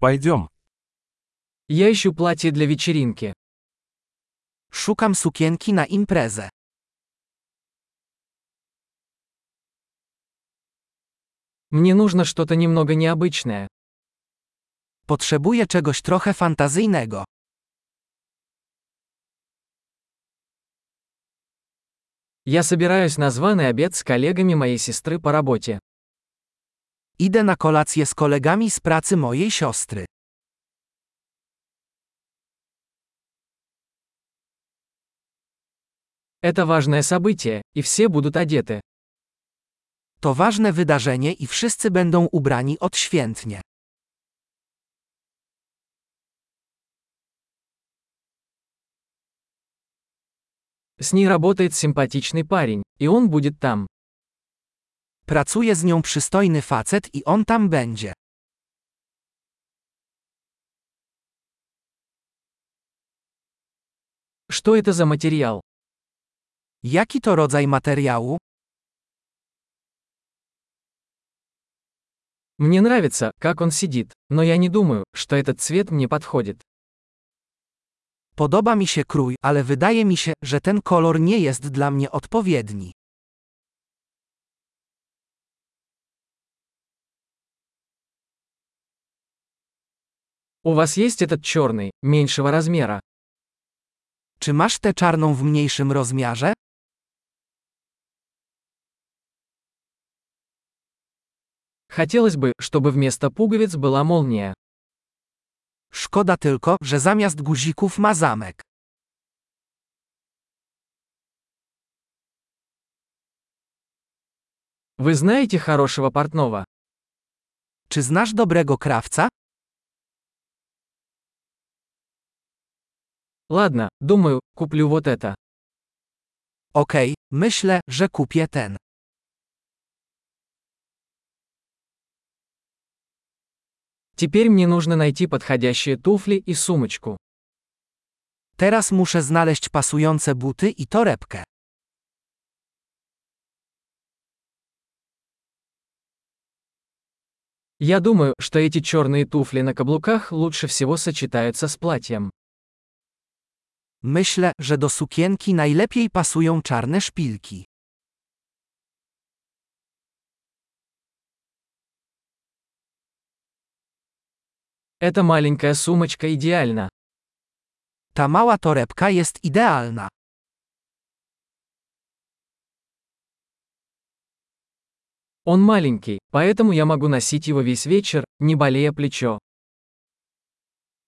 Пойдем. Я ищу платье для вечеринки. Szukam sukienki na imprezę. Мне нужно что-то немного необычное. Potrzebuję czegoś trochę fantazyjnego. Я собираюсь на званый обед с коллегами моей сестры по работе. Idę na kolację z kolegami z pracy mojej siostry. Это важное событие, и все будут одеты. To ważne wydarzenie i wszyscy będą ubrani odświętnie. С ней работает симпатичный парень, и он будет там. Pracuje z nią przystojny facet i on tam będzie. Что это за материал? Jaki to rodzaj materiału? Мне нравится, как он сидит, но я не думаю, что этот цвет мне подходит. Podoba mi się krój, ale wydaje mi się, że ten kolor nie jest dla mnie odpowiedni. У вас есть этот черный, меньшего размера? Czy masz tę czarną w mniejszym rozmiarze? Хотелось бы, чтобы вместо пуговиц была молния. Szkoda tylko, że zamiast guzików ma zamek. Вы знаете хорошего портного? Czy znasz dobrego krawca? Ладно, думаю, куплю вот это. Okej, myślę, że kupię ten. Теперь мне нужно найти подходящие туфли и сумочку. Teraz muszę znaleźć pasujące buty i torebkę. Я думаю, что эти черные туфли на каблуках лучше всего сочетаются с платьем. Myślę, że do sukienki najlepiej pasują czarne szpilki. Эта маленькая сумочка идеальна. Ta mała torebka jest idealna. Он маленький, поэтому я могу носить его весь вечер, не болея плечо.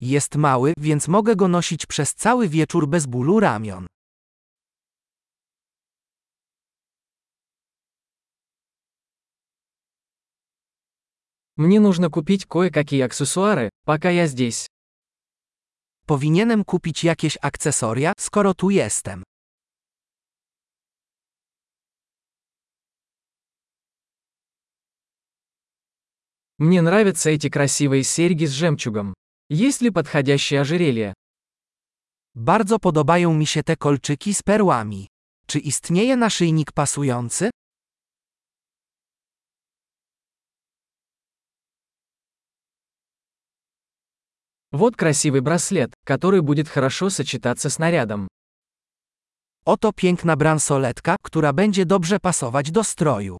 Jest mały, więc mogę go nosić przez cały wieczór bez bólu ramion. Мне нужно купить кое-какие аксессуары, пока я здесь. Powinienem kupić jakieś akcesoria, skoro tu jestem. Мне нравятся эти красивые серьги с жемчугом. Есть ли подходящее ожерелье? Bardzo podobają mi się te kolczyki z perłami. Czy istnieje naszyjnik pasujący? Вот красивый браслет, который будет хорошо сочетаться с нарядом. Oto piękna bransoletka, która będzie dobrze pasować do stroju.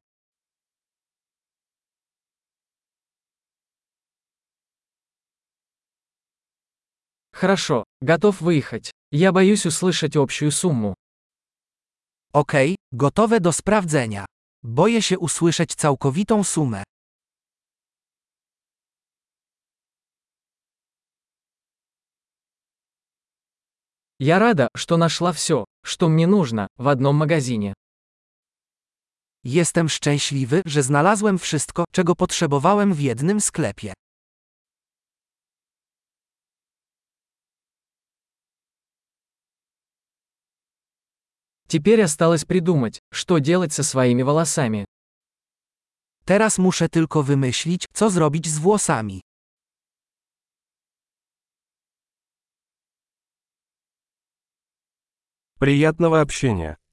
Хорошо, готов выехать. Я боюсь услышать общую сумму. Okej, gotowe do sprawdzenia. Boję się usłyszeć całkowitą sumę. Я рада, что нашла все, что мне нужно, в одном магазине. Jestem szczęśliwy, że znalazłem wszystko, czego potrzebowałem w jednym sklepie. Теперь осталось придумать, что делать со своими волосами. Teraz muszę tylko wymyślić, co zrobić z włosami. Приятного общения.